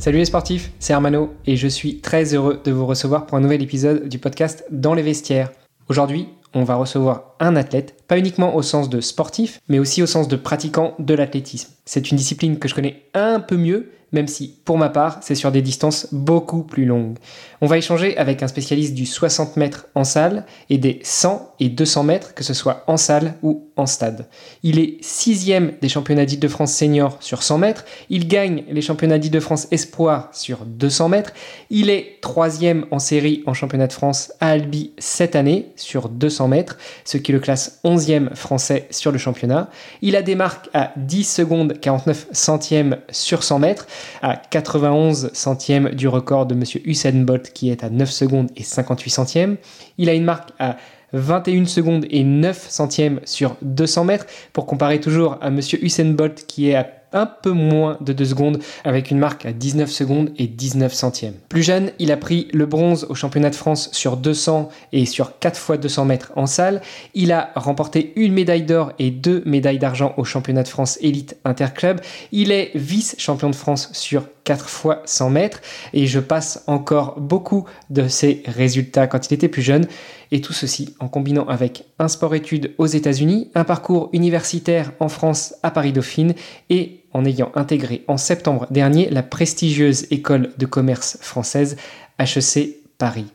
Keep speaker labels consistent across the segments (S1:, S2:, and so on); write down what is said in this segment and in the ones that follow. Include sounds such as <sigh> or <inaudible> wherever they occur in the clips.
S1: Salut les sportifs, c'est Armano et je suis très heureux de vous recevoir pour un nouvel épisode du podcast Dans les vestiaires. Aujourd'hui, on va recevoir un athlète, pas uniquement au sens de sportif, mais aussi au sens de pratiquant de l'athlétisme. C'est une discipline que je connais un peu mieux même si pour ma part c'est sur des distances beaucoup plus longues. On va échanger avec un spécialiste du 60 mètres en salle et des 100 et 200 mètres, que ce soit en salle ou en stade. Il est sixième des championnats d'Île-de-France senior sur 100 mètres, il gagne les championnats d'Île-de-France espoir sur 200 mètres, il est troisième en série en championnat de France à Albi cette année sur 200 mètres, ce qui le classe 11e français sur le championnat. Il a des marques à 10 secondes 49 centièmes sur 100 mètres, à 91 centièmes du record de Monsieur Usain Bolt qui est à 9 secondes et 58 centièmes. Il a une marque à 21 secondes et 9 centièmes sur 200 mètres pour comparer toujours à Monsieur Usain Bolt qui est à un peu moins de 2 secondes avec une marque à 19 secondes et 19 centièmes. Plus jeune, il a pris le bronze au championnat de France sur 200 et sur 4 fois 200 mètres en salle. Il a remporté une médaille d'or et deux médailles d'argent au championnat de France élite interclub. Il est vice-champion de France sur 4 fois 100 mètres et je passe encore beaucoup de ses résultats quand il était plus jeune. Et tout ceci en combinant avec un sport-études aux États-Unis, un parcours universitaire en France à Paris-Dauphine et en ayant intégré en septembre dernier la prestigieuse école de commerce française HEC Paris.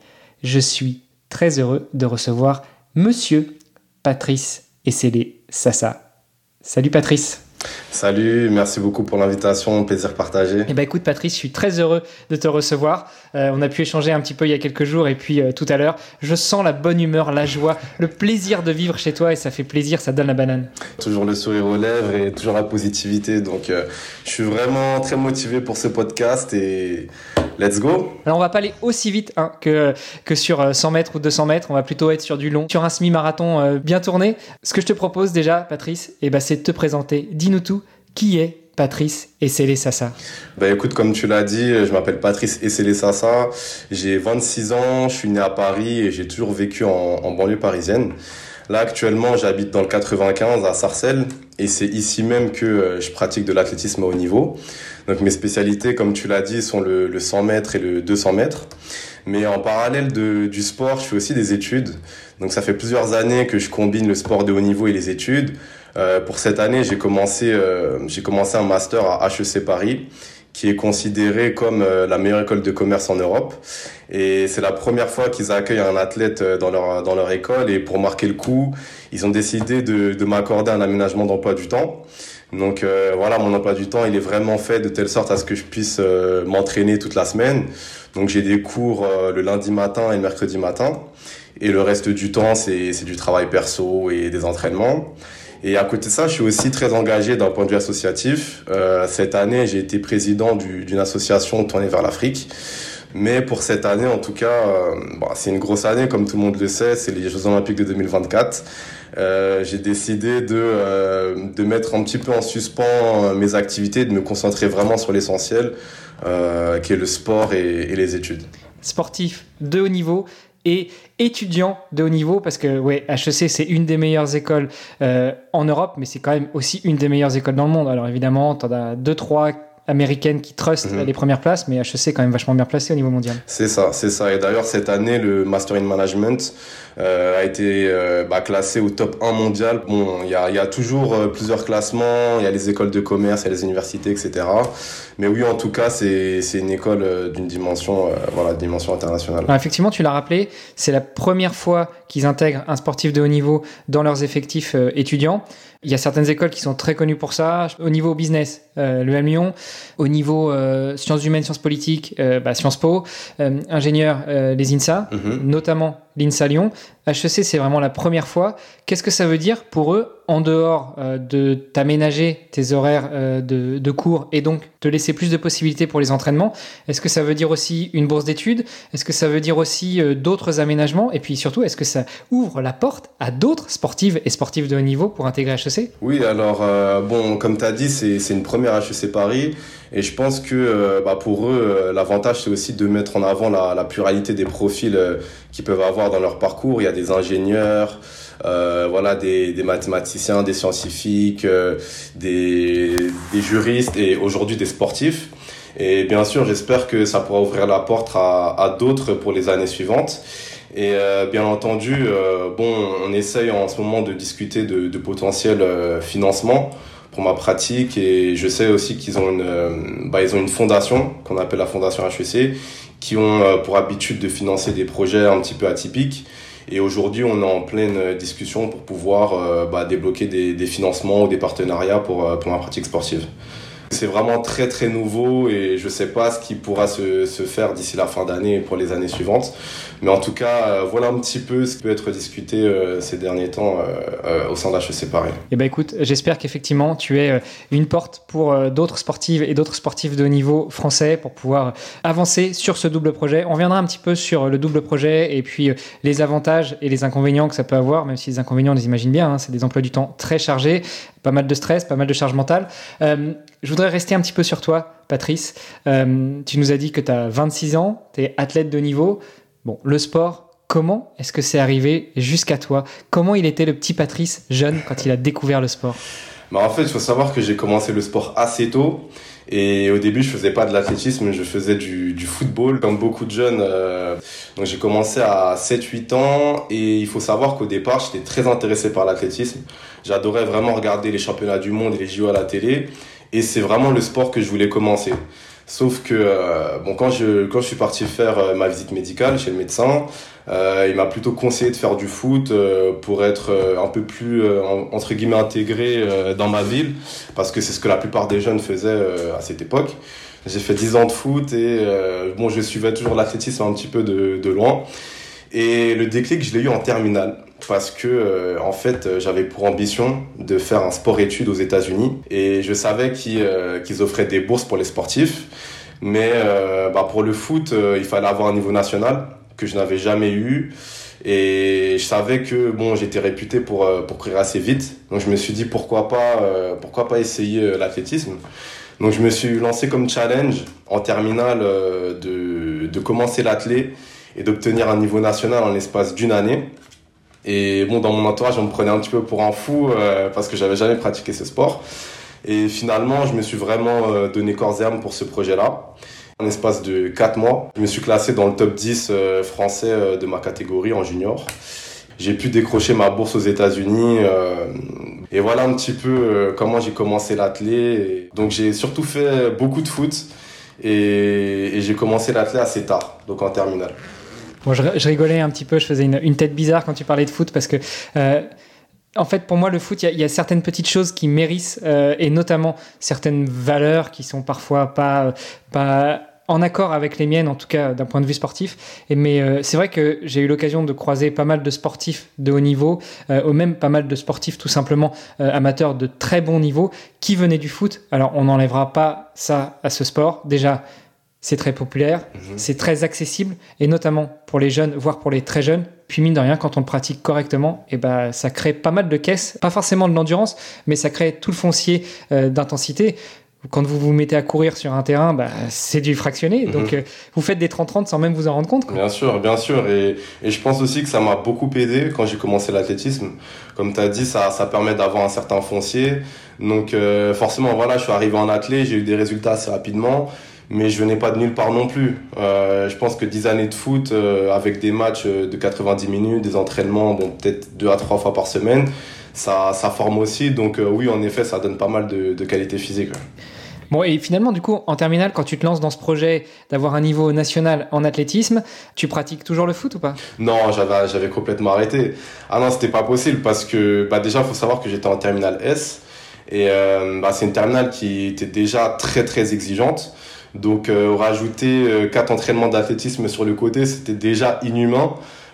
S1: Je suis très heureux de recevoir Monsieur Patrice Essélé Sassa. Salut Patrice.
S2: Salut, merci beaucoup pour l'invitation, plaisir partagé.
S1: Eh ben écoute Patrice, je suis très heureux de te recevoir. Euh, on a pu échanger un petit peu il y a quelques jours et puis euh, tout à l'heure. Je sens la bonne humeur, la joie, le plaisir de vivre chez toi et ça fait plaisir, ça donne la banane.
S2: Toujours le sourire aux lèvres et toujours la positivité. Donc euh, je suis vraiment très motivé pour ce podcast et let's go.
S1: Alors on va pas aller aussi vite hein, que, que sur 100 mètres ou 200 mètres, on va plutôt être sur du long, sur un semi-marathon bien tourné. Ce que je te propose déjà Patrice, eh ben, c'est de te présenter. Dis-nous tout qui est Patrice Essélé Sassa
S2: bah écoute, comme tu l'as dit, je m'appelle Patrice Essélé Sassa, j'ai 26 ans, je suis né à Paris et j'ai toujours vécu en, banlieue parisienne. Là actuellement j'habite dans le 95 à Sarcelles et c'est ici même que euh, je pratique de l'athlétisme à haut niveau. Donc mes spécialités, comme tu l'as dit, sont le, 100 mètres et le 200 mètres. Mais en parallèle du sport, je fais aussi des études. Donc ça fait plusieurs années que je combine le sport de haut niveau et les études. Euh, pour cette année, j'ai commencé, euh, j'ai commencé un master à HEC Paris, qui est considéré comme euh, la meilleure école de commerce en Europe. Et c'est la première fois qu'ils accueillent un athlète dans leur, dans leur école. Et pour marquer le coup, ils ont décidé de, de m'accorder un aménagement d'emploi du temps. Donc voilà, mon emploi du temps, il est vraiment fait de telle sorte à ce que je puisse m'entraîner toute la semaine. Donc j'ai des cours le lundi matin et le mercredi matin. Et le reste du temps, c'est du travail perso et des entraînements. Et à côté de ça, je suis aussi très engagé d'un point de vue associatif. Euh, cette année, j'ai été président d'une association tournée vers l'Afrique. Mais pour cette année, en tout cas, euh, bon, c'est une grosse année, comme tout le monde le sait, c'est les Jeux Olympiques de 2024. Euh, j'ai décidé de, de mettre un petit peu en suspens mes activités, de me concentrer vraiment sur l'essentiel, qui est le sport et les études.
S1: Sportif de haut niveau, et étudiants de haut niveau, parce que ouais, HEC, c'est une des meilleures écoles euh, en Europe, mais c'est quand même aussi une des meilleures écoles dans le monde. Alors évidemment, tu en as 2, 3, américaine qui
S2: trust
S1: les mhm. premières places, mais HEC est quand même vachement bien placé au niveau mondial.
S2: C'est ça, c'est ça. Et d'ailleurs, cette année, le Master in Management euh, a été euh, bah, classé au top 1 mondial. Bon, il y a, y a, toujours euh, plusieurs classements, il y a les écoles de commerce, il y a les universités, etc. Mais oui, en tout cas, c'est une école euh, d'une dimension, voilà, dimension internationale.
S1: Bah, effectivement, tu l'as rappelé, c'est la première fois qu'ils intègrent un sportif de haut niveau dans leurs effectifs étudiants. Il y a certaines écoles qui sont très connues pour ça. Au niveau business, euh, le M Lyon. Au niveau euh, sciences humaines, sciences politiques, euh, bah, Sciences Po. Euh, ingénieur, euh, les INSA,
S2: Mhm.
S1: notamment l'INSA Lyon. HEC, c'est vraiment la première fois. Qu'est-ce que ça veut dire pour eux, en dehors euh, de t'aménager tes horaires euh, de, cours et donc te laisser plus de possibilités pour les entraînements Est-ce que ça veut dire aussi une bourse d'études? Est-ce que ça veut dire aussi euh, d'autres aménagements? Et puis surtout, est-ce que ça ouvre la porte à d'autres sportives et sportifs de haut niveau pour intégrer HEC
S2: Oui, alors, bon, comme tu as dit, c'est une première HEC Paris. Et je pense que bah, pour eux, l'avantage, c'est aussi de mettre en avant la, la pluralité des profils qu'ils peuvent avoir dans leur parcours. Il y a des ingénieurs, euh, voilà, des, des mathématiciens, des scientifiques, euh, des, des juristes et aujourd'hui des sportifs. Et bien sûr, j'espère que ça pourra ouvrir la porte à, à d'autres pour les années suivantes. Et euh, bien entendu, euh, bon, on essaye en ce moment de discuter de, de potentiels euh, financements pour ma pratique et je sais aussi qu'ils ont une, euh, bah, ils ont une fondation qu'on appelle la fondation HEC qui ont pour habitude de financer des projets un petit peu atypiques. Et aujourd'hui, on est en pleine euh, discussion pour pouvoir euh, bah, débloquer des, des financements ou des partenariats pour, euh, pour ma pratique sportive. C'est vraiment très très nouveau et je sais pas ce qui pourra se, se faire d'ici la fin d'année et pour les années suivantes. Mais en tout cas, euh, voilà un petit peu ce qui peut être discuté euh, ces derniers temps euh, au sein d'HEC Paris.
S1: Eh ben écoute, j'espère qu'effectivement tu es une porte pour d'autres sportives et d'autres sportifs de niveau français pour pouvoir avancer sur ce double projet. On reviendra un petit peu sur le double projet et puis les avantages et les inconvénients que ça peut avoir, même si les inconvénients, on les imagine bien, hein, c'est des emplois du temps très chargés, pas mal de stress, pas mal de charge mentale. Je voudrais rester un petit peu sur toi, Patrice. Euh, tu nous as dit que tu as 26 ans, tu es athlète de niveau. Bon, le sport, comment est-ce que c'est arrivé jusqu'à toi? Comment il était le petit Patrice jeune quand il a découvert le sport?
S2: Bah, en fait, il faut savoir que j'ai commencé le sport assez tôt. Et au début, je faisais pas de l'athlétisme, je faisais du, football, comme beaucoup de jeunes. euh, donc j'ai commencé à 7-8 ans. Et il faut savoir qu'au départ, j'étais très intéressé par l'athlétisme. J'adorais vraiment regarder les championnats du monde et les JO à la télé. Et c'est vraiment le sport que je voulais commencer. Sauf que euh, bon, quand je quand je suis parti faire euh, ma visite médicale chez le médecin, euh, il m'a plutôt conseillé de faire du foot pour être un peu plus en- entre guillemets intégré dans ma ville, parce que c'est ce que la plupart des jeunes faisaient à cette époque. J'ai fait 10 ans de foot et bon, je suivais toujours l'athlétisme un petit peu de, de loin. Et le déclic, je l'ai eu en terminale parce que euh, en fait, euh, j'avais pour ambition de faire un sport-études aux États-Unis et je savais qu'ils euh, offraient des bourses pour les sportifs, mais bah, pour le foot, il fallait avoir un niveau national que je n'avais jamais eu et je savais que bon, j'étais réputé pour courir assez vite, donc je me suis dit pourquoi pas pourquoi pas essayer l'athlétisme. Donc je me suis lancé comme challenge en terminale de de commencer l'athlé et d'obtenir un niveau national en l'espace d'une année. Et bon, dans mon entourage, on me prenait un petit peu pour un fou euh, parce que j'avais jamais pratiqué ce sport. Et finalement, je me suis vraiment euh, donné corps et âme pour ce projet-là. En l'espace de 4 mois, je me suis classé dans le top 10 euh, français euh, de ma catégorie en junior. J'ai pu décrocher ma bourse aux États-Unis. euh, et voilà un petit peu comment j'ai commencé l'athlé. Donc j'ai surtout fait beaucoup de foot. Et, et j'ai commencé l'athlé assez tard, donc en terminale.
S1: Moi, je, rigolais un petit peu, je faisais une, tête bizarre quand tu parlais de foot parce que, euh, en fait, pour moi, le foot, il y a- certaines petites choses qui mérissent euh, et notamment certaines valeurs qui sont parfois pas, en accord avec les miennes, en tout cas d'un point de vue sportif. Mais euh, c'est vrai que j'ai eu l'occasion de croiser pas mal de sportifs de haut niveau, euh, ou même pas mal de sportifs tout simplement euh, amateurs de très bon niveau, qui venaient du foot. Alors on n'enlèvera pas ça à ce sport. Déjà, c'est très populaire,
S2: Mhm.
S1: c'est très accessible, et notamment pour les jeunes, voire pour les très jeunes. Puis mine de rien, quand on le pratique correctement, et ben ça crée pas mal de caisses, pas forcément de l'endurance, mais ça crée tout le foncier euh, d'intensité. Quand vous vous mettez à courir sur un terrain, bah, c'est du fractionné.
S2: Mhm.
S1: Donc euh, vous faites des 30-30 sans même vous en rendre compte. quoi.
S2: Bien sûr, bien sûr. Et, et je pense aussi que ça m'a beaucoup aidé quand j'ai commencé l'athlétisme. Comme tu as dit, ça, ça permet d'avoir un certain foncier. Donc euh, forcément, voilà, je suis arrivé en athlète, j'ai eu des résultats assez rapidement. Mais je venais pas de nulle part non plus. Euh, je pense que 10 années de foot euh, avec des matchs euh, de 90 minutes, des entraînements, bon, peut-être deux à trois fois par semaine, ça, ça forme aussi. Donc euh, oui, en effet, ça donne pas mal de, de qualité physique.
S1: Bon, et finalement, du coup, en terminale, quand tu te lances dans ce projet d'avoir un niveau national en athlétisme, tu pratiques toujours le foot ou pas?
S2: Non, j'avais, j'avais complètement arrêté. Ah non, c'était pas possible parce que bah déjà, faut savoir que j'étais en terminale S et bah, c'est une terminale qui était déjà très très exigeante. Donc euh, rajouter euh, quatre entraînements d'athlétisme sur le côté, c'était déjà inhumain.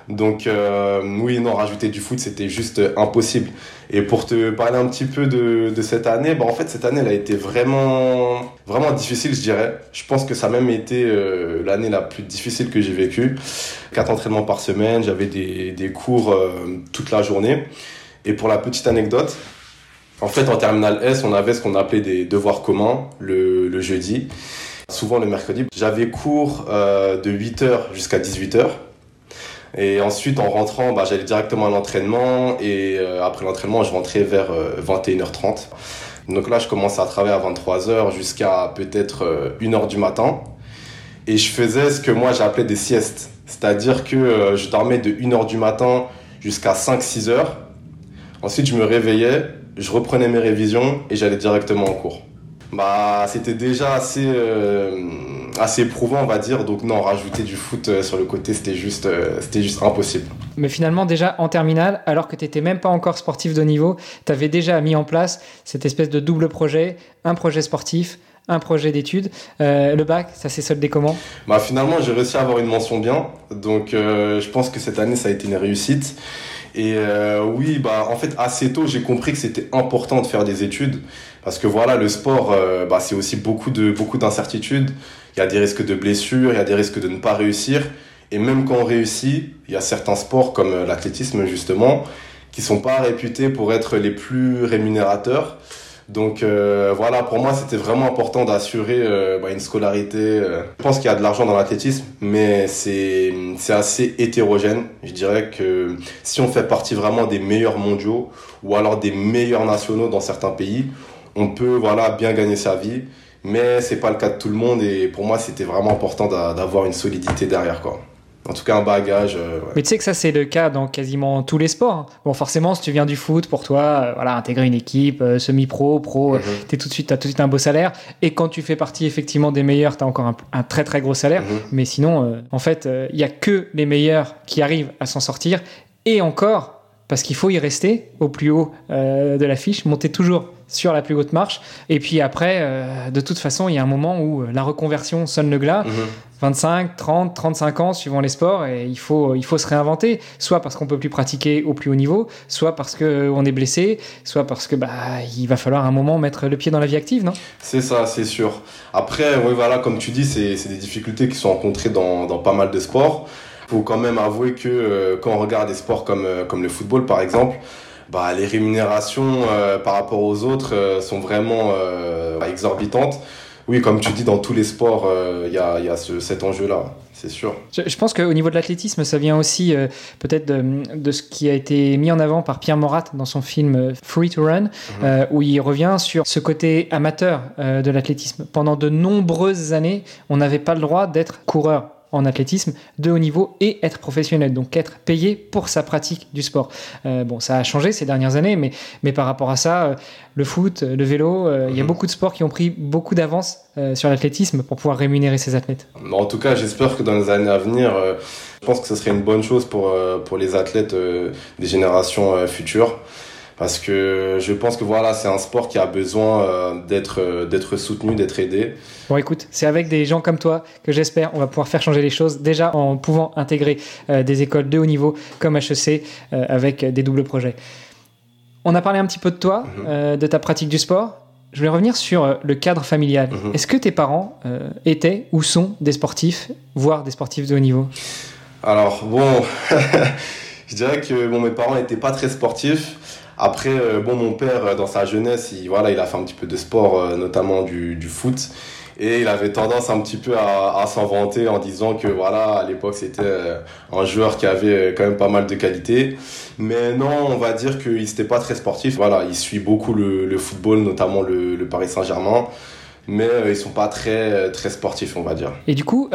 S2: Donc euh, oui, non, rajouter du foot, c'était juste euh, impossible. Et pour te parler un petit peu de, de cette année, bah en fait cette année, elle a été vraiment vraiment difficile, je dirais. Je pense que ça a même été euh, l'année la plus difficile que j'ai vécue. Quatre entraînements par semaine, j'avais des, des cours euh, toute la journée. Et pour la petite anecdote, en fait en terminale S, on avait ce qu'on appelait des devoirs communs le, le jeudi, souvent le mercredi. J'avais cours euh, de 8h jusqu'à 18h. Et ensuite, en rentrant, bah, j'allais directement à l'entraînement. Et euh, après l'entraînement, je rentrais vers euh, 21h30. Donc là, je commençais à travailler à 23h jusqu'à peut-être euh, 1h du matin. Et je faisais ce que moi j'appelais des siestes. C'est-à-dire que euh, je dormais de 1h du matin jusqu'à 5-6 heures. Ensuite, je me réveillais, je reprenais mes révisions et j'allais directement en cours. Bah, c'était déjà assez, euh, assez éprouvant, on va dire. Donc non, rajouter du foot euh, sur le côté, c'était juste, euh, c'était juste impossible.
S1: Mais finalement, déjà en terminale, alors que tu n'étais même pas encore sportif de niveau, tu avais déjà mis en place cette espèce de double projet, un projet sportif, un projet d'études. Euh, le bac, ça s'est soldé comment?
S2: Bah, finalement, j'ai réussi à avoir une mention bien. Donc, euh, je pense que cette année, ça a été une réussite. Et euh, oui, bah, en fait, assez tôt, j'ai compris que c'était important de faire des études. Parce que voilà, le sport, euh, bah, c'est aussi beaucoup de beaucoup d'incertitudes. Il y a des risques de blessures, il y a des risques de ne pas réussir. Et même quand on réussit, il y a certains sports comme euh, l'athlétisme justement, qui sont pas réputés pour être les plus rémunérateurs. Donc euh, voilà, pour moi, c'était vraiment important d'assurer euh, bah, une scolarité. Je pense qu'il y a de l'argent dans l'athlétisme, mais c'est c'est assez hétérogène. Je dirais que si on fait partie vraiment des meilleurs mondiaux ou alors des meilleurs nationaux dans certains pays, on peut voilà bien gagner sa vie. Mais c'est pas le cas de tout le monde et pour moi, c'était vraiment important d'a- d'avoir une solidité derrière quoi. En tout cas, un bagage. euh, ouais.
S1: Mais tu sais que ça, c'est le cas dans quasiment tous les sports. hein. Bon, forcément, si tu viens du foot, pour toi, euh, voilà, intégrer une équipe, euh, semi-pro, pro,
S2: Mhm.
S1: t'es tout de suite, t'as tout de suite un beau salaire. Et quand tu fais partie effectivement des meilleurs, t'as encore un, un très très gros salaire.
S2: Mhm.
S1: Mais sinon, en fait, il y a que les meilleurs qui arrivent à s'en sortir. Et encore, parce qu'il faut y rester au plus haut euh, de l'affiche, monter toujours sur la plus haute marche. Et puis après, euh, de toute façon, il y a un moment où euh, la reconversion sonne le glas.
S2: Mhm.
S1: 25, 30, 35 ans suivant les sports et il faut, il faut se réinventer. Soit parce qu'on peut plus pratiquer au plus haut niveau, soit parce qu'on est blessé, soit parce que bah, il va falloir à un moment mettre le pied dans la vie active, non?
S2: C'est ça, c'est sûr. Après, oui, voilà, comme tu dis, c'est c'est des difficultés qui sont rencontrées dans, dans pas mal de sports. Faut quand même avouer que euh, quand on regarde des sports comme, euh, comme le football, par exemple, bah, les rémunérations euh, par rapport aux autres sont vraiment exorbitantes. Oui, comme tu dis, dans tous les sports, il y a, y a ce, cet enjeu-là, c'est sûr.
S1: Je, je pense qu'au niveau de l'athlétisme, ça vient aussi euh, peut-être de, de ce qui a été mis en avant par Pierre Morat dans son film Free to Run, euh, où il revient sur ce côté amateur euh, de l'athlétisme. Pendant de nombreuses années, on n'avait pas le droit d'être coureur en athlétisme de haut niveau et être professionnel, donc être payé pour sa pratique du sport. Euh, bon, ça a changé ces dernières années, mais, mais par rapport à ça, euh, le foot, le vélo, euh, il y a
S2: Mhm.
S1: beaucoup de sports qui ont pris beaucoup d'avance euh, sur l'athlétisme pour pouvoir rémunérer ces athlètes.
S2: En tout cas, j'espère que dans les années à venir, euh, je pense que ce serait une bonne chose pour, euh, pour les athlètes euh, des générations euh, futures. Parce que je pense que voilà, c'est un sport qui a besoin euh, d'être euh, d'être soutenu, d'être aidé.
S1: Bon, écoute, c'est avec des gens comme toi que j'espère on va pouvoir faire changer les choses. Déjà en pouvant intégrer euh, des écoles de haut niveau comme HEC avec des doubles projets. On a parlé un petit peu de toi, mhm. de ta pratique du sport. Je voulais revenir sur le cadre familial. Mhm. Est-ce que tes parents étaient ou sont des sportifs, voire des sportifs de haut niveau?
S2: Alors bon, <laughs> je dirais que bon, mes parents n'étaient pas très sportifs. Après, euh, bon, mon père, euh, dans sa jeunesse, il, voilà, il a fait un petit peu de sport, euh, notamment du, du foot. Et il avait tendance un petit peu à, à s'en vanter en disant que voilà, à l'époque c'était un joueur qui avait quand même pas mal de qualités. Mais non, on va dire qu'il n'était pas très sportif. Voilà, il suit beaucoup le, football, notamment le, Paris Saint-Germain. Mais ils sont pas très, très sportifs, on va dire.
S1: Et du coup,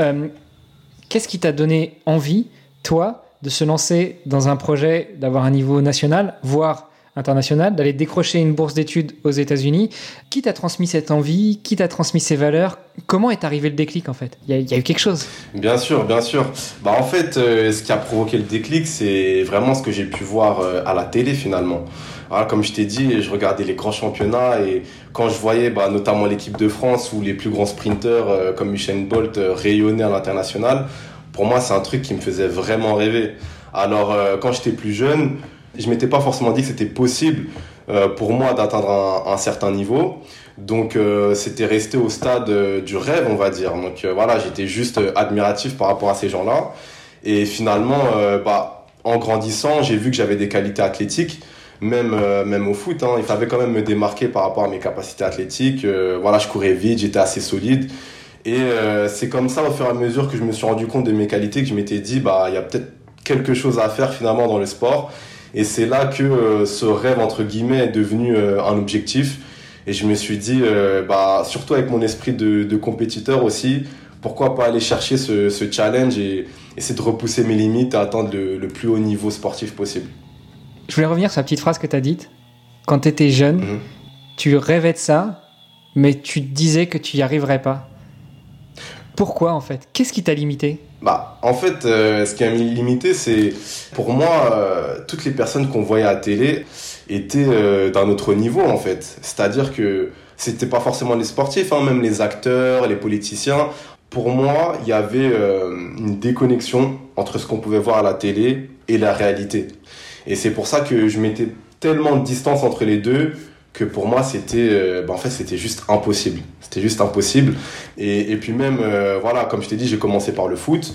S1: qu'est-ce qui t'a donné envie, toi, de se lancer dans un projet, d'avoir un niveau national, voire international, d'aller décrocher une bourse d'études aux États-Unis. Qui t'a transmis cette envie? Qui t'a transmis ces valeurs? Comment est arrivé le déclic en fait? Il y, a, eu quelque chose
S2: Bien sûr, bien sûr. Bah, en fait, euh, ce qui a provoqué le déclic, c'est vraiment ce que j'ai pu voir euh, à la télé finalement. comme je t'ai dit, je regardais les grands championnats et quand je voyais bah, notamment l'équipe de France ou les plus grands sprinteurs euh, comme Usain Bolt rayonner à l'international, pour moi c'est un truc qui me faisait vraiment rêver. Alors quand j'étais plus jeune, je m'étais pas forcément dit que c'était possible euh, pour moi d'atteindre un, certain niveau. Donc euh, c'était resté au stade euh, du rêve, on va dire. Donc voilà, j'étais juste admiratif par rapport à ces gens-là. Et finalement, bah, en grandissant, j'ai vu que j'avais des qualités athlétiques, même, même au foot. Hein, il fallait quand même me démarquer par rapport à mes capacités athlétiques. voilà, je courais vite, j'étais assez solide. Et c'est comme ça, au fur et à mesure que je me suis rendu compte de mes qualités, que je m'étais dit, bah, il y a peut-être quelque chose à faire finalement dans le sport. Et c'est là que euh, ce rêve, entre guillemets, est devenu euh, un objectif. Et je me suis dit, euh, bah, surtout avec mon esprit de, de, compétiteur aussi, pourquoi pas aller chercher ce, ce, challenge et essayer de repousser mes limites à atteindre le, plus haut niveau sportif possible.
S1: Je voulais revenir sur la petite phrase que tu as dite. Quand tu étais jeune, mhm. tu rêvais de ça, mais tu te disais que tu n'y arriverais pas. Pourquoi en fait? Qu'est-ce qui t'a limité?
S2: Bah, en fait, euh, ce qui a limité, c'est pour moi, euh, toutes les personnes qu'on voyait à la télé étaient euh, d'un autre niveau, en fait. C'est-à-dire que c'était pas forcément les sportifs, hein, même les acteurs, les politiciens. Pour moi, il y avait une déconnexion entre ce qu'on pouvait voir à la télé et la réalité. Et c'est pour ça que je mettais tellement de distance entre les deux que pour moi c'était euh, bah, en fait c'était juste impossible. C'était juste impossible. Et, et puis même euh, voilà comme je t'ai dit j'ai commencé par le foot.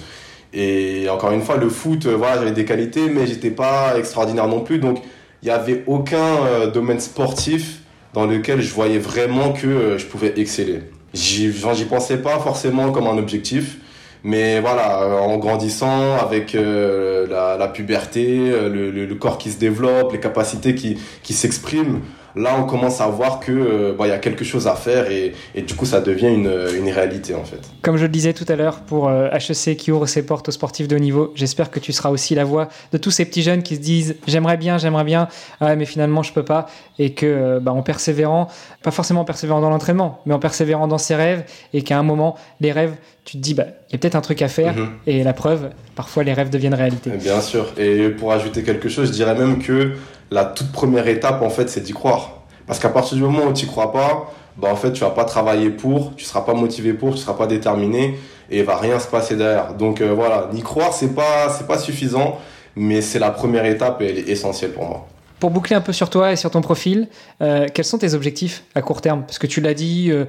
S2: Et encore une fois le foot euh, voilà j'avais des qualités mais j'étais pas extraordinaire non plus. Donc il n'y avait aucun domaine sportif dans lequel je voyais vraiment que je pouvais exceller. J'y j'y pensais pas forcément comme un objectif. Mais voilà, en grandissant avec la, puberté, le, le, le, corps qui se développe, les capacités qui, qui s'expriment, là on commence à voir que euh, bah, y a quelque chose à faire et, et du coup ça devient une, une, réalité en fait.
S1: Comme je le disais tout à l'heure pour HEC euh, qui ouvre ses portes aux sportifs de haut niveau, j'espère que tu seras aussi la voix de tous ces petits jeunes qui se disent j'aimerais bien, j'aimerais bien, mais finalement je peux pas et que euh, bah, en persévérant, pas forcément en persévérant dans l'entraînement, mais en persévérant dans ses rêves et qu'à un moment les rêves tu te dis bah il y a peut-être un truc à faire mhm. et la preuve parfois les rêves deviennent réalité.
S2: Bien sûr et pour ajouter quelque chose, je dirais même que la toute première étape, en fait, c'est d'y croire. Parce qu'à partir du moment où tu crois pas, bah, en fait, tu vas pas travailler pour, tu seras pas motivé pour, tu seras pas déterminé et il va rien se passer derrière. Donc euh, voilà, n'y croire, c'est pas, c'est pas suffisant, mais c'est la première étape et elle est essentielle pour moi.
S1: Pour boucler un peu sur toi et sur ton profil, euh, quels sont tes objectifs à court terme? Parce que tu l'as dit, euh,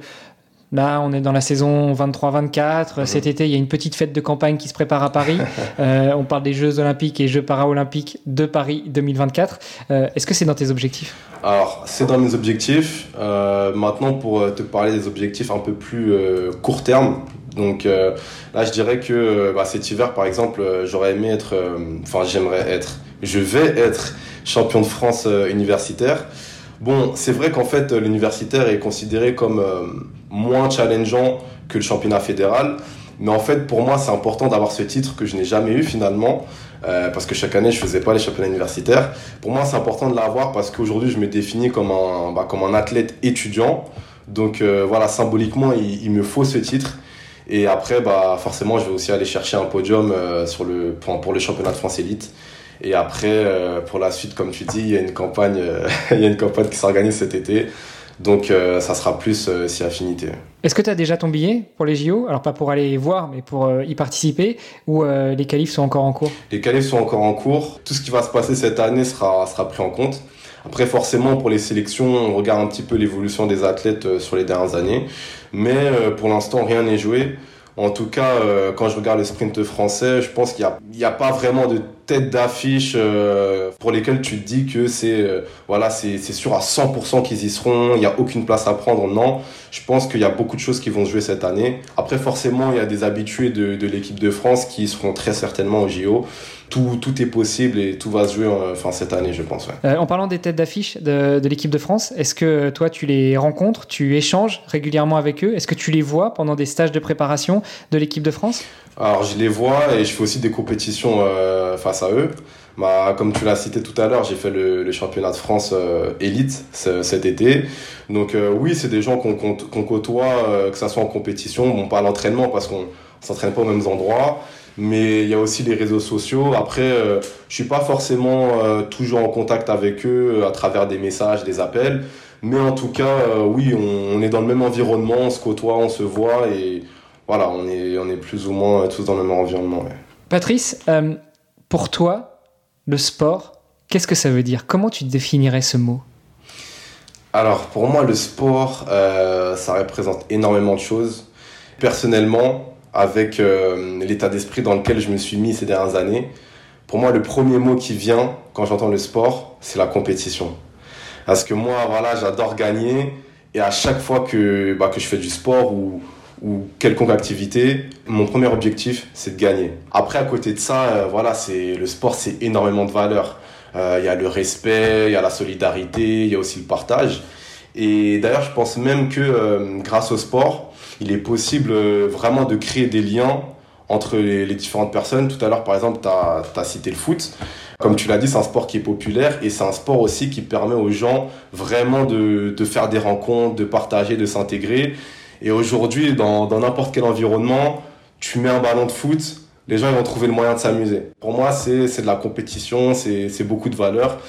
S1: Là, on est dans la saison 23-24. Mhm. Cet été, il y a une petite fête de campagne qui se prépare à Paris. <laughs> Euh, on parle des Jeux Olympiques et Jeux Paralympiques de Paris 2024. Euh, est-ce que c'est dans tes objectifs?
S2: Alors, c'est dans mes objectifs. Euh, maintenant, pour te parler des objectifs un peu plus court terme, donc là, je dirais que bah, cet hiver, par exemple, j'aurais aimé être, enfin, j'aimerais être, je vais être champion de France universitaire. Bon, c'est vrai qu'en fait, l'universitaire est considéré comme moins challengeant que le championnat fédéral. Mais en fait, pour moi, c'est important d'avoir ce titre que je n'ai jamais eu finalement, euh, parce que chaque année, je faisais pas les championnats universitaires. Pour moi, c'est important de l'avoir parce qu'aujourd'hui, je me définis comme un, bah, comme un athlète étudiant. Donc euh, voilà, symboliquement, il, me faut ce titre. Et après, bah, forcément, je vais aussi aller chercher un podium euh, sur le, pour, pour, le championnat de France élite. Et après, pour la suite, comme tu dis, il y a une campagne, <laughs> il y a une campagne qui s'organise cet été. Donc euh, ça sera plus euh, si affinité.
S1: Est-ce que tu as déjà ton billet pour les JO Alors pas pour aller voir, mais pour euh, y participer Ou les qualifs sont encore en cours?
S2: Les qualifs sont encore en cours. Tout ce qui va se passer cette année sera, sera pris en compte. Après, forcément, pour les sélections, on regarde un petit peu l'évolution des athlètes sur les dernières années. Mais pour l'instant, rien n'est joué. En tout cas, quand je regarde le sprint français, je pense qu'il n'y a, a, pas vraiment de tête d'affiche euh, pour lesquelles tu te dis que c'est euh, voilà c'est sûr à 100% qu'ils y seront il n'y a aucune place à prendre non. Je pense qu'il y a beaucoup de choses qui vont se jouer cette année. Après forcément il y a des habitués de, l'équipe de France qui seront très certainement au JO tout, tout, est possible et tout va se jouer euh, enfin, cette année, je pense.
S1: en parlant des têtes d'affiche de l'équipe de France, est-ce que toi, tu les rencontres, tu échanges régulièrement avec eux? Est-ce que tu les vois pendant des stages de préparation de l'équipe de France?
S2: Alors, je les vois et je fais aussi des compétitions face à eux. Bah, comme tu l'as cité tout à l'heure, j'ai fait le, championnat de France euh, élite cet été. Donc euh, oui, c'est des gens qu'on côtoie, euh, que ça soit en compétition, bon pas à l'entraînement parce qu'on s'entraîne pas aux mêmes endroits, mais il y a aussi les réseaux sociaux. Après, je suis pas forcément toujours en contact avec eux à travers des messages, des appels, mais en tout cas, oui, on, est dans le même environnement, on se côtoie, on se voit et voilà, on est, on est plus ou moins tous dans le même environnement.
S1: Patrice, pour toi, le sport, qu'est-ce que ça veut dire? Comment tu définirais ce mot?
S2: Alors, pour moi, le sport, euh, ça représente énormément de choses. Personnellement, avec euh, l'état d'esprit dans lequel je me suis mis ces dernières années, pour moi, le premier mot qui vient quand j'entends le sport, c'est la compétition. Parce que moi, voilà, j'adore gagner. Et à chaque fois que, bah, que je fais du sport ou, ou quelconque activité, mon premier objectif, c'est de gagner. Après, à côté de ça, euh, voilà, c'est le sport, c'est énormément de valeurs. Euh, il y a le respect, il y a la solidarité, il y a aussi le partage. Et d'ailleurs, je pense même que euh, grâce au sport, il est possible vraiment de créer des liens entre les, différentes personnes. Tout à l'heure, par exemple, tu as, cité le foot. Comme tu l'as dit, c'est un sport qui est populaire et c'est un sport aussi qui permet aux gens vraiment de, de faire des rencontres, de partager, de s'intégrer. Et aujourd'hui, dans n'importe quel environnement, tu mets un ballon de foot, les gens ils vont trouver le moyen de s'amuser. Pour moi, c'est de la compétition, c'est beaucoup de valeur.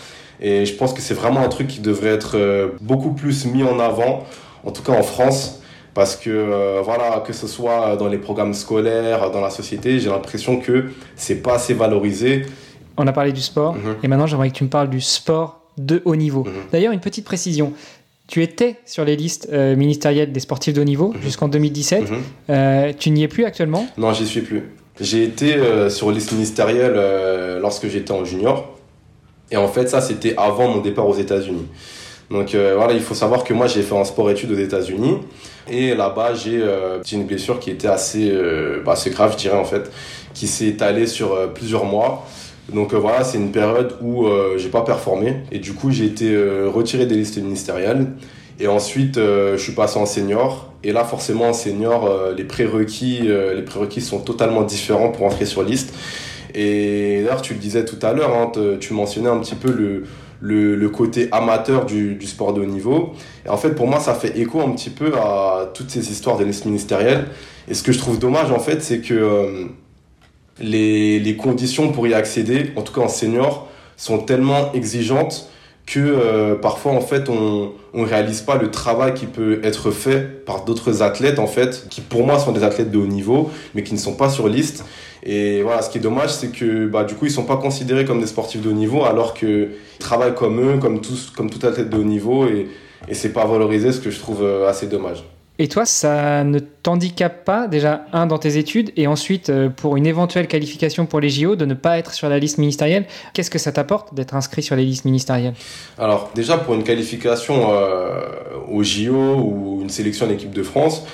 S2: Et je pense que c'est vraiment un truc qui devrait être euh, beaucoup plus mis en avant, en tout cas en France. Parce que, euh, voilà, que ce soit dans les programmes scolaires, dans la société, j'ai l'impression que c'est pas assez valorisé.
S1: On a parlé du sport, mhm. et maintenant j'aimerais que tu me parles du sport de haut niveau. Mhm. D'ailleurs, une petite précision. Tu étais sur les listes euh, ministérielles des sportifs de haut niveau mhm. jusqu'en 2017. Mhm. Euh, tu n'y es plus actuellement?
S2: Non, j'y suis plus. J'ai été euh, sur liste ministérielle lorsque j'étais en junior. Et en fait, ça, c'était avant mon départ aux États-Unis. Donc voilà, il faut savoir que moi, j'ai fait un sport-études aux États-Unis. Et là-bas, j'ai une blessure qui était assez, bah, assez grave, je dirais, en fait, qui s'est étalée sur plusieurs mois. Donc euh, voilà, c'est une période où euh, j'ai pas performé et du coup j'ai été euh, retiré des listes ministérielles et ensuite je suis passé en senior et là forcément en senior les prérequis les prérequis sont totalement différents pour entrer sur liste et d'ailleurs tu le disais tout à l'heure hein, tu mentionnais un petit peu le le, le côté amateur du, du, sport de haut niveau. Et en fait, pour moi, ça fait écho un petit peu à toutes ces histoires de listes ministérielles. Et ce que je trouve dommage, en fait, c'est que les, conditions pour y accéder, en tout cas en senior, sont tellement exigeantes que euh, parfois en fait on ne réalise pas le travail qui peut être fait par d'autres athlètes en fait qui pour moi sont des athlètes de haut niveau mais qui ne sont pas sur liste. Et voilà ce qui est dommage c'est que bah du coup ils sont pas considérés comme des sportifs de haut niveau alors que ils travaillent comme eux comme tous comme tout athlète de haut niveau et et c'est pas valorisé ce que je trouve euh, assez dommage
S1: et toi, ça ne t'handicape pas, déjà, un, dans tes études, et ensuite, euh, pour une éventuelle qualification pour les JO, de ne pas être sur la liste ministérielle Qu'est-ce que ça t'apporte d'être inscrit sur les listes ministérielles?
S2: Alors, déjà, pour une qualification euh, aux JO ou une sélection en équipe de France,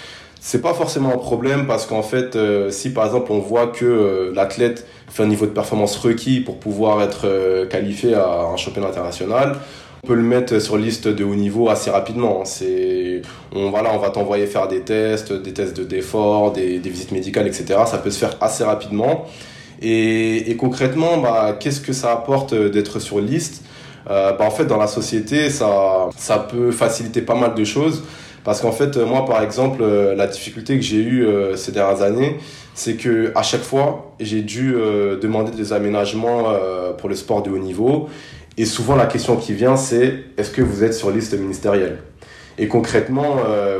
S2: c'est pas forcément un problème parce qu'en fait, euh, si par exemple on voit que l'athlète fait un niveau de performance requis pour pouvoir être qualifié à un championnat international, on peut le mettre sur liste de haut niveau assez rapidement. C'est, on, voilà, on va t'envoyer faire des tests, des tests de d'effort, des, des, visites médicales, etc. Ça peut se faire assez rapidement. Et, concrètement, bah, qu'est-ce que ça apporte d'être sur liste? Euh, bah, En fait, dans la société, ça, ça peut faciliter pas mal de choses. Parce qu'en fait, moi, par exemple, la difficulté que j'ai eue ces dernières années, c'est que à chaque fois, j'ai dû demander des aménagements pour le sport de haut niveau. Et souvent, la question qui vient, c'est est-ce que vous êtes sur liste ministérielle? Et concrètement,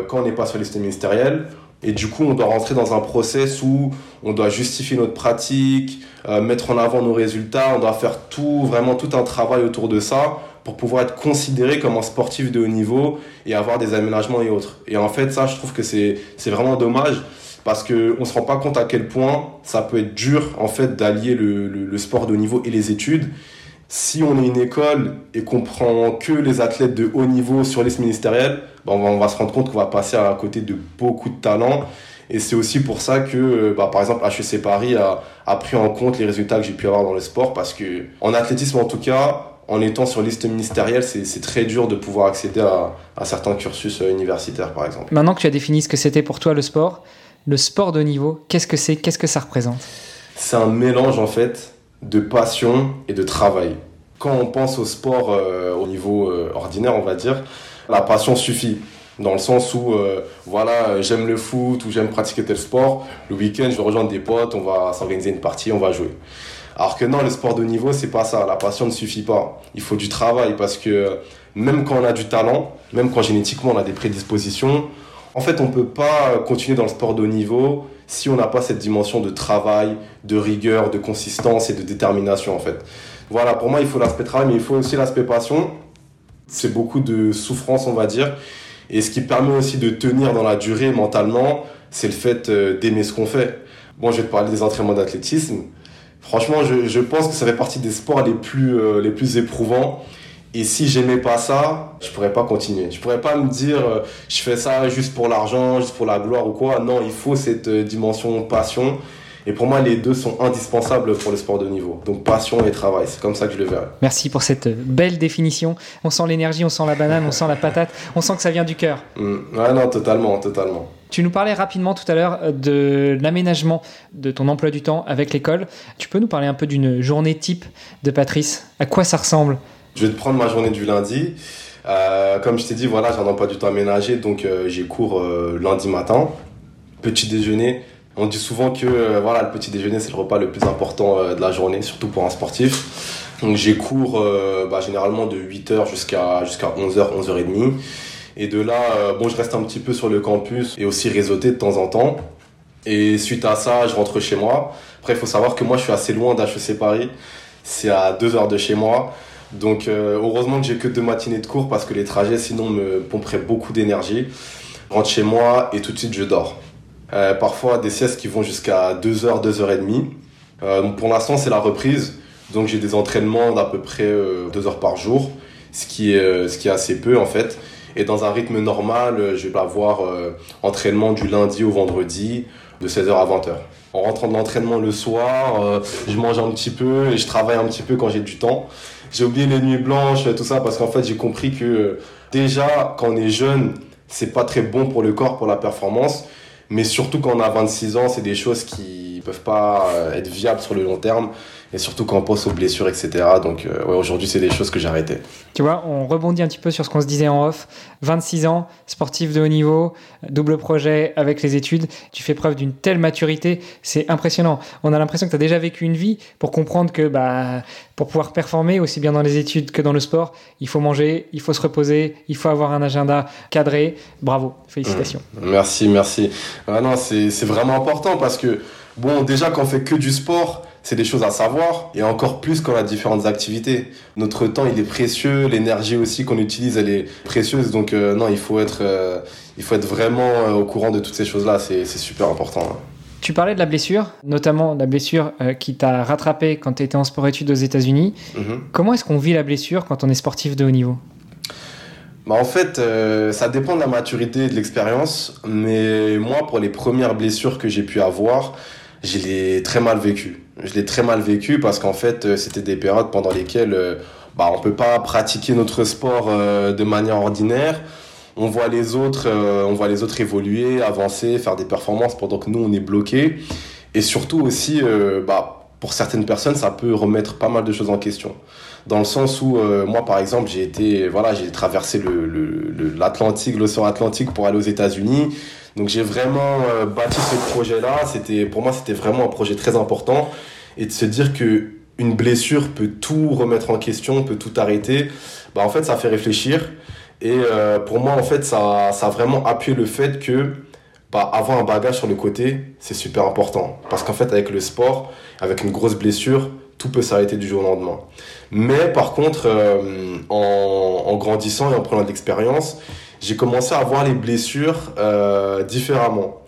S2: quand on n'est pas sur liste ministérielle, et du coup, on doit rentrer dans un process où on doit justifier notre pratique, euh, mettre en avant nos résultats, on doit faire tout, vraiment tout un travail autour de ça pour pouvoir être considéré comme un sportif de haut niveau et avoir des aménagements et autres. Et en fait, ça, je trouve que c'est vraiment dommage parce qu'on ne se rend pas compte à quel point ça peut être dur en fait d'allier le, le, sport de haut niveau et les études. Si on est une école et qu'on prend que les athlètes de haut niveau sur liste ministérielle, ben on, va, on va se rendre compte qu'on va passer à côté de beaucoup de talents. Et c'est aussi pour ça que, euh, bah, par exemple, HEC Paris a, a, pris en compte les résultats que j'ai pu avoir dans le sport parce que, en athlétisme en tout cas, en étant sur liste ministérielle, c'est très dur de pouvoir accéder à, à, certains cursus euh, universitaires, par exemple.
S1: Maintenant que tu as défini ce que c'était pour toi le sport, le sport de niveau, qu'est-ce que c'est? Qu'est-ce que ça représente?
S2: C'est un mélange, en fait, de passion et de travail. Quand on pense au sport euh, au niveau ordinaire, on va dire, la passion suffit. Dans le sens où euh, voilà j'aime le foot ou j'aime pratiquer tel sport le week-end je vais rejoindre des potes on va s'organiser une partie on va jouer. Alors que non le sport de niveau c'est pas ça. La passion ne suffit pas. Il faut du travail parce que même quand on a du talent même quand génétiquement on a des prédispositions en fait on peut pas continuer dans le sport de haut niveau si on n'a pas cette dimension de travail de rigueur de consistance et de détermination en fait voilà pour moi il faut l'aspect travail mais il faut aussi l'aspect passion c'est beaucoup de souffrance on va dire et ce qui permet aussi de tenir dans la durée mentalement, c'est le fait euh, d'aimer ce qu'on fait. Bon, je vais te parler des entraînements d'athlétisme. Franchement, je, je, pense que ça fait partie des sports les plus, euh, les plus éprouvants. Et si j'aimais pas ça, je pourrais pas continuer. Je pourrais pas me dire, euh, je fais ça juste pour l'argent, juste pour la gloire ou quoi. Non, il faut cette dimension passion. Et pour moi, les deux sont indispensables pour le sport de niveau. Donc passion et travail, c'est comme ça que je le verrai.
S1: Merci pour cette belle définition. On sent l'énergie, on sent la banane, on sent la patate, on sent que ça vient du cœur.
S2: Mm. Ouais, non, totalement, totalement.
S1: Tu nous parlais rapidement tout à l'heure euh, de l'aménagement de ton emploi du temps avec l'école. Tu peux nous parler un peu d'une journée type de Patrice? À quoi ça ressemble?
S2: Je vais te prendre ma journée du lundi. Euh, comme je t'ai dit, voilà, j'ai un emploi du temps aménagé, donc euh, j'ai cours lundi matin. Petit déjeuner, on dit souvent que euh, voilà, le petit déjeuner, c'est le repas le plus important euh, de la journée, surtout pour un sportif. Donc j'ai cours euh, bah, généralement de 8h jusqu'à jusqu'à 11h, 11h30. Et de là, bon, je reste un petit peu sur le campus et aussi réseauté de temps en temps. Et suite à ça, je rentre chez moi. Après, il faut savoir que moi, je suis assez loin d'HEC Paris. C'est à 2 heures de chez moi. Donc, heureusement que j'ai que deux matinées de cours parce que les trajets, sinon, me pomperaient beaucoup d'énergie. Je rentre chez moi et tout de suite, je dors. Euh, parfois des siestes qui vont jusqu'à 2h, 2h30. Euh, pour l'instant, c'est la reprise. Donc j'ai des entraînements d'à peu près 2 euh, heures par jour, ce qui, est, ce qui est assez peu en fait. Et dans un rythme normal, je vais avoir entraînement du lundi au vendredi de 16h à 20h. En rentrant de l'entraînement le soir, je mange un petit peu et je travaille un petit peu quand j'ai du temps. J'ai oublié les nuits blanches, tout ça, parce qu'en fait j'ai compris que déjà quand on est jeune, c'est pas très bon pour le corps, pour la performance. Mais surtout quand on a 26 ans, c'est des choses qui peuvent pas euh, être viables sur le long terme. Et surtout quand on pense aux blessures, etc. Donc euh, ouais, aujourd'hui, c'est des choses que j'ai arrêtées.
S1: Tu vois, on rebondit un petit peu sur ce qu'on se disait en off. 26 ans, sportif de haut niveau, double projet avec les études. Tu fais preuve d'une telle maturité, c'est impressionnant. On a l'impression que tu as déjà vécu une vie pour comprendre que bah, pour pouvoir performer aussi bien dans les études que dans le sport, il faut manger, il faut se reposer, il faut avoir un agenda cadré. Bravo, félicitations.
S2: Mmh. Merci, merci. Ah non, c'est vraiment important parce que, bon, déjà, quand on fait que du sport, c'est des choses à savoir, et encore plus quand on a différentes activités. Notre temps, il est précieux, l'énergie aussi qu'on utilise, elle est précieuse, donc euh, non, il faut être, euh, il faut être vraiment euh, au courant de toutes ces choses-là, c'est super important. Hein.
S1: Tu parlais de la blessure, notamment la blessure qui t'a rattrapé quand tu étais en sport-études aux États-Unis. Mhm. Comment est-ce qu'on vit la blessure quand on est sportif de haut niveau?
S2: Bah en fait, ça dépend de la maturité et de l'expérience, mais moi, pour les premières blessures que j'ai pu avoir, je l'ai très mal vécu. Je l'ai très mal vécu parce qu'en fait, euh, c'était des périodes pendant lesquelles euh, bah, on peut pas pratiquer notre sport euh, de manière ordinaire. On voit les autres, on voit les autres évoluer, avancer, faire des performances pendant que nous on est bloqué. Et surtout aussi, bah, pour certaines personnes, ça peut remettre pas mal de choses en question. Dans le sens où, euh, moi, par exemple, j'ai été, voilà, j'ai traversé l'Atlantique, le, l'océan Atlantique pour aller aux États-Unis. Donc, j'ai vraiment euh, bâti ce projet-là. C'était, pour moi, c'était vraiment un projet très important. Et de se dire que une blessure peut tout remettre en question, peut tout arrêter, bah, en fait, ça fait réfléchir. Et euh, pour moi, en fait, ça, ça a vraiment appuyé le fait que bah, avoir un bagage sur le côté, c'est super important. Parce qu'en fait, avec le sport, avec une grosse blessure, tout peut s'arrêter du jour au lendemain. Mais par contre, euh, en, en, grandissant et en prenant de l'expérience, j'ai commencé à voir les blessures euh, différemment.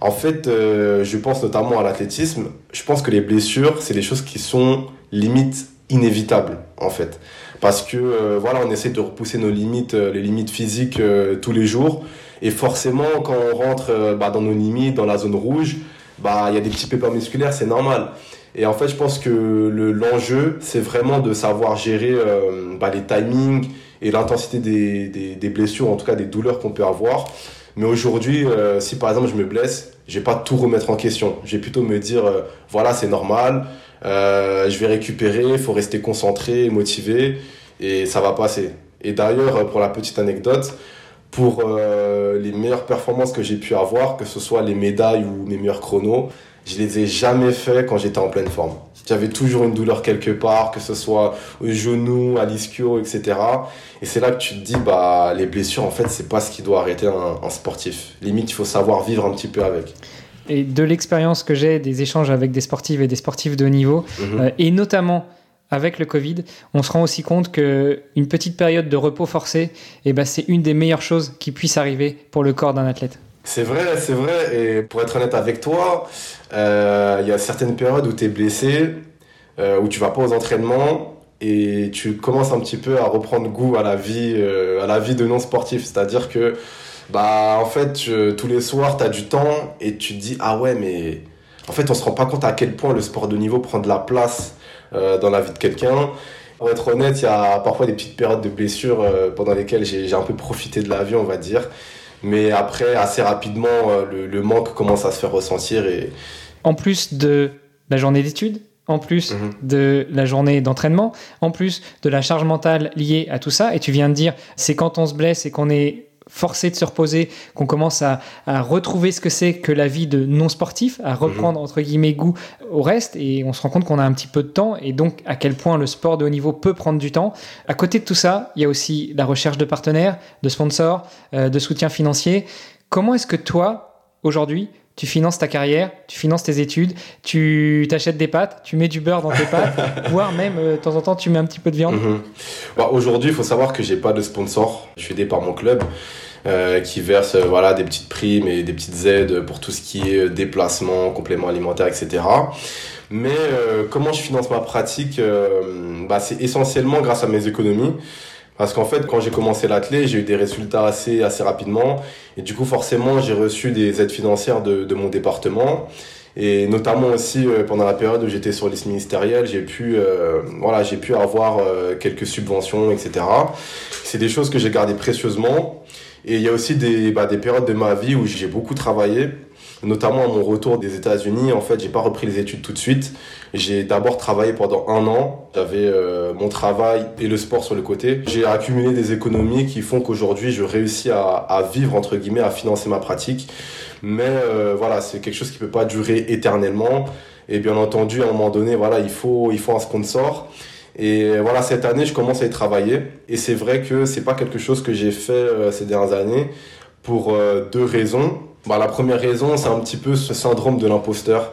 S2: En fait, euh, je pense notamment à l'athlétisme. Je pense que les blessures, c'est des choses qui sont limite inévitables, en fait. Parce que, euh, voilà, on essaie de repousser nos limites, les limites physiques tous les jours. Et forcément, quand on rentre bah, dans nos limites, dans la zone rouge, bah, il y a des petits pépins musculaires, c'est normal. Et en fait, je pense que l'enjeu, c'est vraiment de savoir gérer bah, les timings et l'intensité des, des, blessures, en tout cas des douleurs qu'on peut avoir. Mais aujourd'hui, euh, si par exemple je me blesse, je vais pas tout remettre en question. Je vais plutôt me dire, euh, voilà, c'est normal, euh, je vais récupérer, il faut rester concentré, motivé, et ça va passer. Et d'ailleurs, pour la petite anecdote, pour les meilleures performances que j'ai pu avoir, que ce soit les médailles ou mes meilleurs chronos, je les ai jamais fait quand j'étais en pleine forme. J'avais toujours une douleur quelque part, que ce soit au genou, à l'ischio, etc. Et c'est là que tu te dis, bah, les blessures, en fait, c'est pas ce qui doit arrêter un, sportif. Limite, il faut savoir vivre un petit peu avec.
S1: Et de l'expérience que j'ai des échanges avec des sportifs et des sportifs de haut niveau, mhm. euh, et notamment avec le Covid, on se rend aussi compte qu'une petite période de repos forcé, eh ben, c'est une des meilleures choses qui puisse arriver pour le corps d'un athlète.
S2: C'est vrai, c'est vrai. Et pour être honnête avec toi, euh, il y a certaines périodes où tu es blessé, euh, où tu vas pas aux entraînements et tu commences un petit peu à reprendre goût à la vie, euh, à la vie de non sportif. C'est-à-dire que, bah, en fait, tous les soirs, tu as du temps et tu te dis, ah ouais, mais en fait, on se rend pas compte à quel point le sport de niveau prend de la place dans la vie de quelqu'un. Pour être honnête, il y a parfois des petites périodes de blessures pendant lesquelles j'ai un peu profité de la vie, on va dire. Mais après, assez rapidement, euh, le, manque commence à se faire ressentir. Et...
S1: En plus de la journée d'études, en plus mhm. de la journée d'entraînement, en plus de la charge mentale liée à tout ça, et tu viens de dire, c'est quand on se blesse et qu'on est forcé de se reposer, qu'on commence à, retrouver ce que c'est que la vie de non-sportif, à reprendre mhm. entre guillemets goût au reste, et on se rend compte qu'on a un petit peu de temps, et donc à quel point le sport de haut niveau peut prendre du temps. À côté de tout ça, il y a aussi la recherche de partenaires, de sponsors, euh, de soutien financier. Comment est-ce que toi, aujourd'hui, tu finances ta carrière, tu finances tes études, tu t'achètes des pâtes, tu mets du beurre dans tes <laughs> pâtes, voire même euh, de temps en temps tu mets un petit peu de viande. Mhm.
S2: Bah, aujourd'hui, il faut savoir que j'ai pas de sponsor. Je suis aidé par mon club. Euh, qui verse euh, voilà des petites primes et des petites aides pour tout ce qui est déplacement, compléments alimentaires, etc. Mais comment je finance ma pratique bah, C'est essentiellement grâce à mes économies. Parce qu'en fait, quand j'ai commencé l'athlé, j'ai eu des résultats assez, assez rapidement. Et du coup, forcément, j'ai reçu des aides financières de, de mon département. Et notamment aussi euh, pendant la période où j'étais sur liste ministérielle, j'ai pu, euh, voilà, j'ai pu avoir euh, quelques subventions, etc. C'est des choses que j'ai gardées précieusement. Et il y a aussi des, bah, des périodes de ma vie où j'ai beaucoup travaillé notamment à mon retour des États-Unis, en fait, j'ai pas repris les études tout de suite. J'ai d'abord travaillé pendant un an. J'avais euh, mon travail et le sport sur le côté. J'ai accumulé des économies qui font qu'aujourd'hui, je réussis à, à, vivre entre guillemets, à financer ma pratique. Mais euh, voilà, c'est quelque chose qui peut pas durer éternellement. Et bien entendu, à un moment donné, voilà, il faut, il faut un sponsor. Et voilà, cette année, je commence à y travailler. Et c'est vrai que c'est pas quelque chose que j'ai fait euh, ces dernières années pour deux raisons. Bah, la première raison, c'est un petit peu ce syndrome de l'imposteur.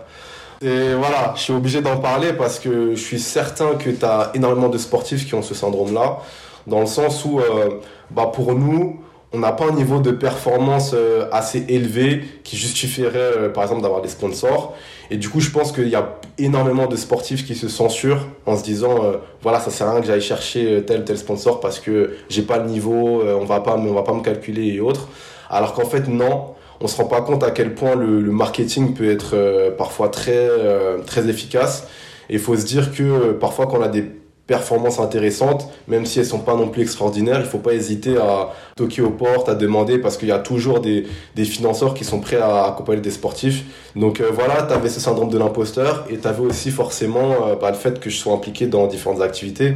S2: Et voilà, je suis obligé d'en parler parce que je suis certain que tu as énormément de sportifs qui ont ce syndrome-là, dans le sens où, euh, bah pour nous, on n'a pas un niveau de performance euh, assez élevé qui justifierait, euh, par exemple, d'avoir des sponsors. Et du coup, je pense qu'il y a énormément de sportifs qui se censurent en se disant, voilà, ça sert à rien que j'aille chercher tel tel sponsor parce que j'ai pas le niveau, on va pas, on va pas me calculer et autres. Alors qu'en fait, non on se rend pas compte à quel point le, marketing peut être euh, parfois très, euh, très efficace. Et il faut se dire que euh, parfois quand on a des performances intéressantes, même si elles sont pas non plus extraordinaires, il faut pas hésiter à toquer aux portes, à demander, parce qu'il y a toujours des, des, financeurs qui sont prêts à accompagner des sportifs. Donc voilà, tu avais ce syndrome de l'imposteur, et tu avais aussi forcément euh, bah, le fait que je sois impliqué dans différentes activités.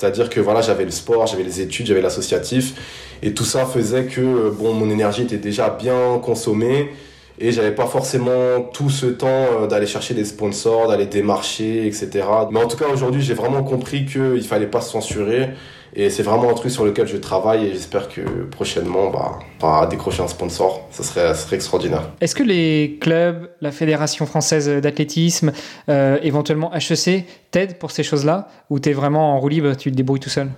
S2: C'est-à-dire que voilà, j'avais le sport, j'avais les études, j'avais l'associatif, et tout ça faisait que euh, bon, mon énergie était déjà bien consommée, et j'avais pas forcément tout ce temps euh, d'aller chercher des sponsors, d'aller démarcher, etc. Mais en tout cas, aujourd'hui, j'ai vraiment compris qu'il fallait pas se censurer. Et c'est vraiment un truc sur lequel je travaille et j'espère que prochainement, bah, va décrocher un sponsor. Ce serait, serait extraordinaire.
S1: Est-ce que les clubs, la Fédération française d'athlétisme, euh, éventuellement HEC, t'aident pour ces choses-là Ou tu es vraiment en roue libre, tu te débrouilles tout seul?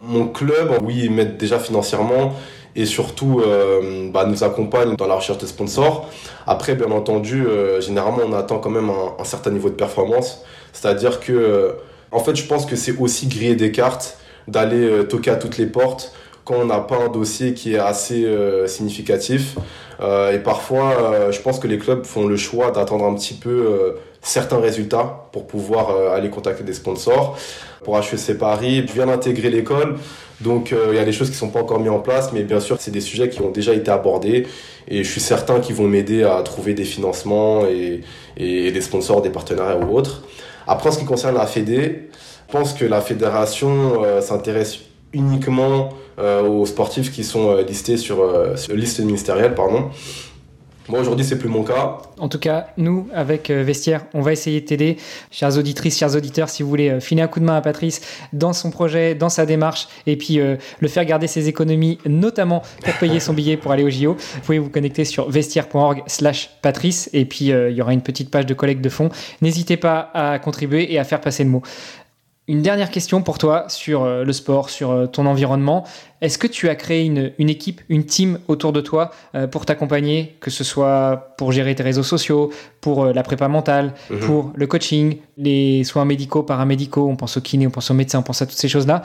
S2: Mon club, oui, ils m'aident déjà financièrement et surtout euh, bah, nous accompagne dans la recherche de sponsors. Après, bien entendu, euh, généralement, on attend quand même un, certain niveau de performance. C'est-à-dire que, euh, en fait, je pense que c'est aussi griller des cartes, d'aller toquer à toutes les portes quand on n'a pas un dossier qui est assez significatif. et parfois, je pense que les clubs font le choix d'attendre un petit peu certains résultats pour pouvoir aller contacter des sponsors. Pour HEC Paris, je viens d'intégrer l'école. Donc euh, il y a des choses qui ne sont pas encore mises en place, mais bien sûr, c'est des sujets qui ont déjà été abordés et je suis certain qu'ils vont m'aider à trouver des financements et, des sponsors, des partenariats ou autres. Après, en ce qui concerne la je pense que la fédération euh, s'intéresse uniquement euh, aux sportifs qui sont listés sur, sur liste ministérielle, pardon. Moi aujourd'hui c'est plus mon cas.
S1: En tout cas, nous avec euh, Vestiaire, on va essayer de t'aider, chères auditrices, chers auditeurs, si vous voulez euh, filer un coup de main à Patrice dans son projet, dans sa démarche, et puis euh, le faire garder ses économies, notamment pour payer son billet pour aller au JO. Vous pouvez vous connecter sur vestiaire.org/slash Patrice, et puis il y aura une petite page de collecte de fonds. N'hésitez pas à contribuer et à faire passer le mot. Une dernière question pour toi sur le sport, sur ton environnement. Est-ce que tu as créé une, une, équipe, une team autour de toi euh, pour t'accompagner, que ce soit pour gérer tes réseaux sociaux, pour euh, la prépa mentale, mhm. pour le coaching, les soins médicaux, paramédicaux, on pense au kiné, on pense aux médecins, on pense à toutes ces choses-là?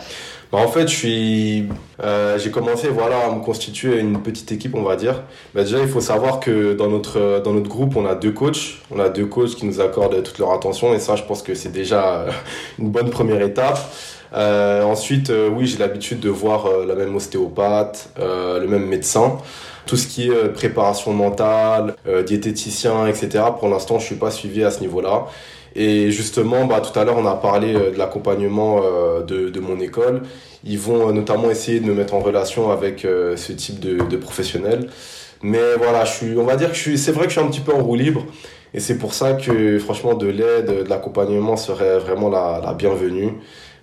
S2: Bah En fait, je suis, euh, j'ai commencé voilà, à me constituer une petite équipe, on va dire. Bah déjà, il faut savoir que dans notre, dans notre groupe, on a deux coachs. On a deux coachs qui nous accordent toute leur attention et ça, je pense que c'est déjà une bonne première étape. Euh, ensuite, euh, oui, j'ai l'habitude de voir euh, la même ostéopathe, le même médecin. Tout ce qui est préparation mentale, diététicien, etc. Pour l'instant, je suis pas suivi à ce niveau-là. Et justement, bah, tout à l'heure, on a parlé de l'accompagnement de, de, mon école. Ils vont notamment essayer de me mettre en relation avec ce type de, de professionnels. Mais voilà, je suis, on va dire que c'est vrai que je suis un petit peu en roue libre. Et c'est pour ça que, franchement, de l'aide, de l'accompagnement serait vraiment la, la bienvenue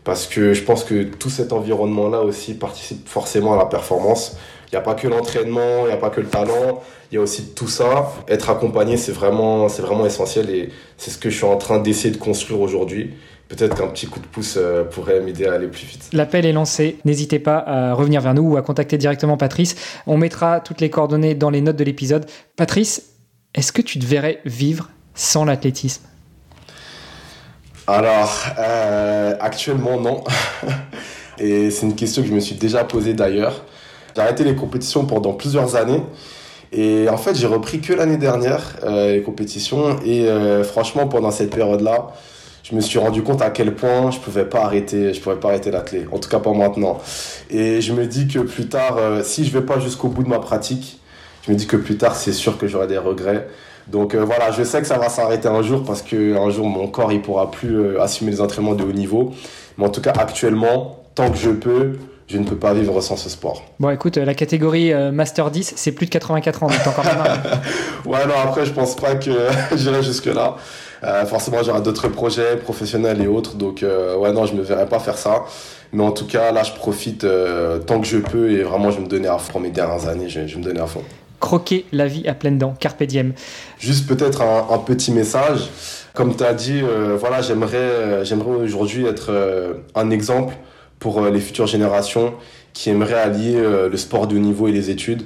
S2: parce que je pense que tout cet environnement-là aussi participe forcément à la performance. Il n'y a pas que l'entraînement, il n'y a pas que le talent, il y a aussi tout ça. Être accompagné, c'est vraiment, essentiel et c'est ce que je suis en train d'essayer de construire aujourd'hui. Peut-être qu'un petit coup de pouce euh, pourrait m'aider à aller plus vite.
S1: L'appel est lancé. N'hésitez pas à revenir vers nous ou à contacter directement Patrice. On mettra toutes les coordonnées dans les notes de l'épisode. Patrice, est-ce que tu te verrais vivre sans l'athlétisme?
S2: Alors, euh, actuellement, non. <laughs> Et c'est une question que je me suis déjà posée d'ailleurs. J'ai arrêté les compétitions pendant plusieurs années. Et en fait, j'ai repris que l'année dernière euh, les compétitions. Et euh, franchement, pendant cette période-là, je me suis rendu compte à quel point je pouvais pas arrêter, je pouvais pas arrêter l'athlète. En tout cas, pas maintenant. Et je me dis que plus tard, si je vais pas jusqu'au bout de ma pratique, je me dis que plus tard, c'est sûr que j'aurai des regrets. Donc euh, voilà, je sais que ça va s'arrêter un jour parce qu'un jour mon corps il pourra plus euh, assumer les entraînements de haut niveau. Mais en tout cas actuellement, tant que je peux, je ne peux pas vivre sans ce sport.
S1: Bon écoute, la catégorie euh, Master 10, c'est plus de 84 ans, donc encore mal. <laughs>
S2: ouais non, après je pense pas que <laughs> j'irai jusque là. forcément j'aurai d'autres projets professionnels et autres, donc ouais non, je me verrai pas faire ça. Mais en tout cas, là, je profite tant que je peux et vraiment, je vais me donner à fond. Mes dernières années, je, je vais me donner à fond
S1: croquer la vie à pleines dents. Carpe diem.
S2: Juste peut-être un, petit message. Comme tu as dit, euh, voilà, j'aimerais, euh, j'aimerais aujourd'hui être euh, un exemple pour les futures générations qui aimeraient allier le sport de haut niveau et les études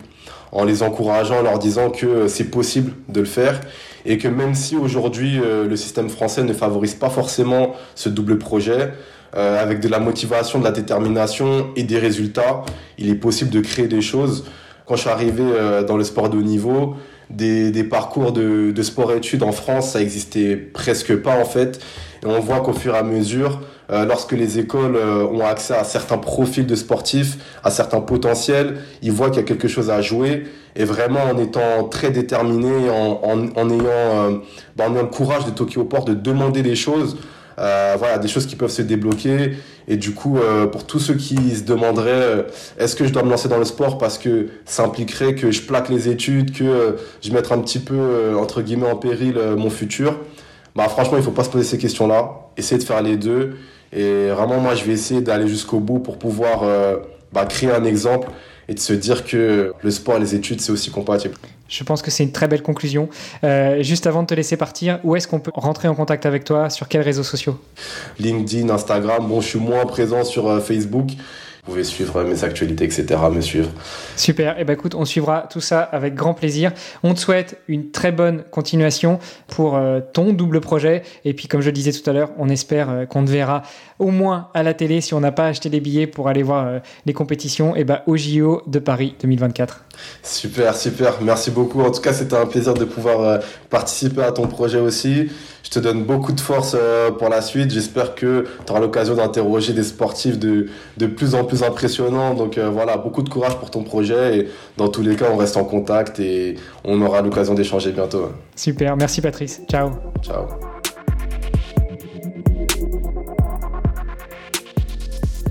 S2: en les encourageant, en leur disant que c'est possible de le faire et que même si aujourd'hui le système français ne favorise pas forcément ce double projet, avec de la motivation, de la détermination et des résultats, il est possible de créer des choses quand je suis arrivé euh, dans le sport de haut niveau, des, des parcours de, de sport-études en France, ça existait presque pas en fait. Et on voit qu'au fur et à mesure, euh, lorsque les écoles euh, ont accès à certains profils de sportifs, à certains potentiels, ils voient qu'il y a quelque chose à jouer. Et vraiment, en étant très déterminé, en, en, ayant, euh, bah, en ayant le courage de Tokyo Port de demander des choses, euh, voilà, des choses qui peuvent se débloquer. Et du coup, euh, pour tous ceux qui se demanderaient, euh, est-ce que je dois me lancer dans le sport parce que ça impliquerait que je plaque les études, que je mette un petit peu, entre guillemets, en péril mon futur, bah franchement, il faut pas se poser ces questions-là. Essayer de faire les deux. Et vraiment, moi, je vais essayer d'aller jusqu'au bout pour pouvoir bah, créer un exemple et de se dire que le sport et les études, c'est aussi compatible.
S1: Je pense que c'est une très belle conclusion. Euh, juste avant de te laisser partir, où est-ce qu'on peut rentrer en contact avec toi? Sur quels réseaux sociaux?
S2: LinkedIn, Instagram. Bon, je suis moins présent sur euh, Facebook. Vous pouvez suivre mes actualités, etc., me suivre.
S1: Super. Et eh ben écoute, on suivra tout ça avec grand plaisir. On te souhaite une très bonne continuation pour euh, ton double projet. Et puis, comme je le disais tout à l'heure, on espère euh, qu'on te verra au moins à la télé si on n'a pas acheté les billets pour aller voir euh, les compétitions. Et ben au JO de Paris 2024.
S2: Super, super. Merci beaucoup. En tout cas, c'était un plaisir de pouvoir participer à ton projet aussi. Je te donne beaucoup de force pour la suite. J'espère que tu auras l'occasion d'interroger des sportifs de, de plus en plus impressionnant. Donc euh, voilà, beaucoup de courage pour ton projet. Et dans tous les cas, on reste en contact et on aura l'occasion d'échanger bientôt.
S1: Super, merci Patrice. Ciao.
S2: Ciao.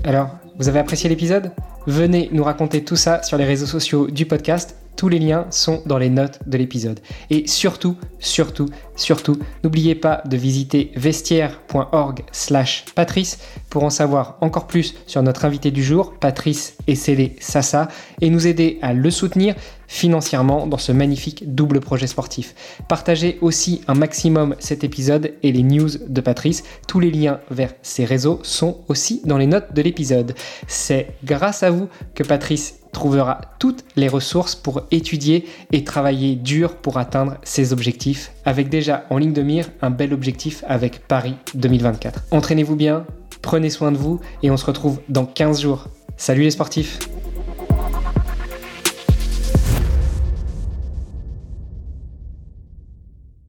S1: Alors, vous avez apprécié l'épisode? Venez nous raconter tout ça sur les réseaux sociaux du podcast. Tous les liens sont dans les notes de l'épisode. Et surtout, surtout, surtout, n'oubliez pas de visiter vestiaire.org slash Patrice pour en savoir encore plus sur notre invité du jour, Patrice Essélé Sassa, et nous aider à le soutenir financièrement dans ce magnifique double projet sportif. Partagez aussi un maximum cet épisode et les news de Patrice. Tous les liens vers ses réseaux sont aussi dans les notes de l'épisode. C'est grâce à vous que Patrice trouvera toutes les ressources pour étudier et travailler dur pour atteindre ses objectifs, avec déjà en ligne de mire un bel objectif avec Paris 2024. Entraînez-vous bien, prenez soin de vous et on se retrouve dans 15 jours. Salut les sportifs